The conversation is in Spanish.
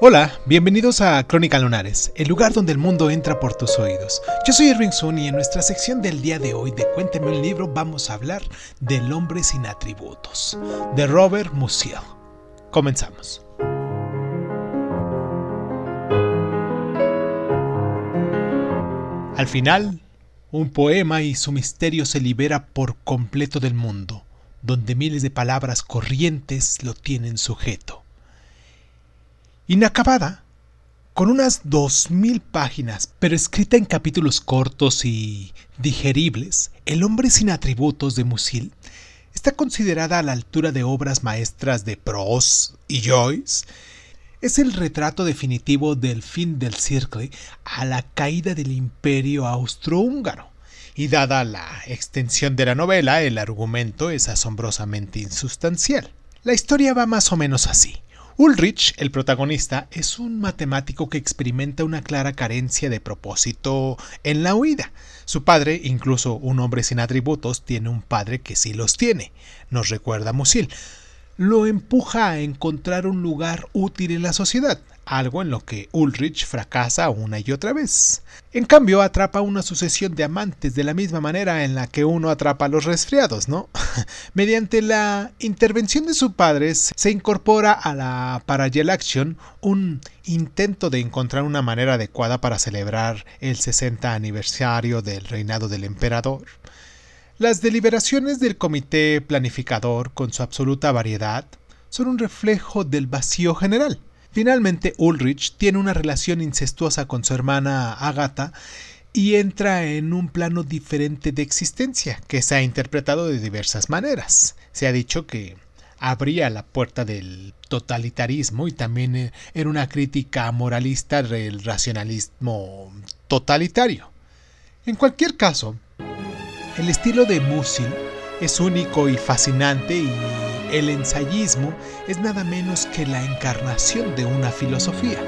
Hola, bienvenidos a Crónica Lunares, el lugar donde el mundo entra por tus oídos. Yo soy Irving Sun y en nuestra sección del día de hoy de Cuénteme un libro vamos a hablar del hombre sin atributos, de Robert Musil. Comenzamos. Al final, un poema y su misterio se libera por completo del mundo, donde miles de palabras corrientes lo tienen sujeto inacabada, con unas dos mil páginas, pero escrita en capítulos cortos y digeribles, El hombre sin atributos de Musil está considerada a la altura de obras maestras de Proust y Joyce. Es el retrato definitivo del fin del circle a la caída del imperio austrohúngaro. Y dada la extensión de la novela, el argumento es asombrosamente insustancial. La historia va más o menos así. Ulrich, el protagonista, es un matemático que experimenta una clara carencia de propósito en la huida. Su padre, incluso un hombre sin atributos, tiene un padre que sí los tiene, nos recuerda Musil lo empuja a encontrar un lugar útil en la sociedad, algo en lo que Ulrich fracasa una y otra vez. En cambio, atrapa una sucesión de amantes de la misma manera en la que uno atrapa a los resfriados, ¿no? Mediante la intervención de su padre, se incorpora a la Parallel Action un intento de encontrar una manera adecuada para celebrar el 60 aniversario del reinado del emperador. Las deliberaciones del comité planificador, con su absoluta variedad, son un reflejo del vacío general. Finalmente, Ulrich tiene una relación incestuosa con su hermana Agatha y entra en un plano diferente de existencia, que se ha interpretado de diversas maneras. Se ha dicho que abría la puerta del totalitarismo y también era una crítica moralista del racionalismo totalitario. En cualquier caso, el estilo de Musil es único y fascinante y el ensayismo es nada menos que la encarnación de una filosofía.